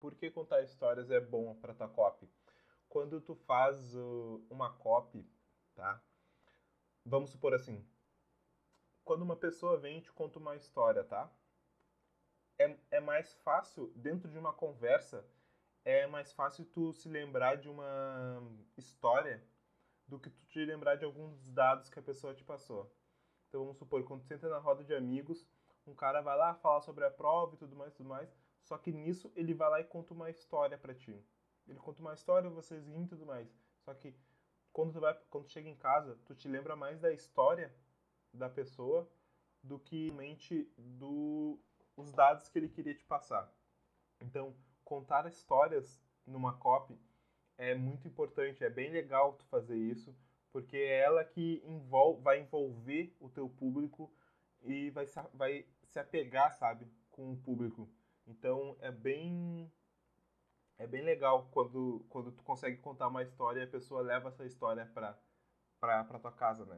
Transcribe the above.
Por que contar histórias é bom para tua copy? Quando tu faz uma copy, tá? Vamos supor assim, quando uma pessoa vem e te conta uma história, tá? É, é mais fácil, dentro de uma conversa, é mais fácil tu se lembrar de uma história do que tu te lembrar de alguns dados que a pessoa te passou. Então vamos supor, quando tu senta na roda de amigos, um cara vai lá falar sobre a prova e tudo mais, tudo mais, só que nisso ele vai lá e conta uma história para ti. Ele conta uma história, vocês riem e tudo mais. Só que quando tu vai, quando tu chega em casa, tu te lembra mais da história da pessoa do que mente do os dados que ele queria te passar. Então, contar histórias numa copy é muito importante, é bem legal tu fazer isso, porque é ela que envolve, vai envolver o teu público e vai se, vai se apegar, sabe, com o público. Então é bem é bem legal quando quando tu consegue contar uma história e a pessoa leva essa história para para tua casa, né?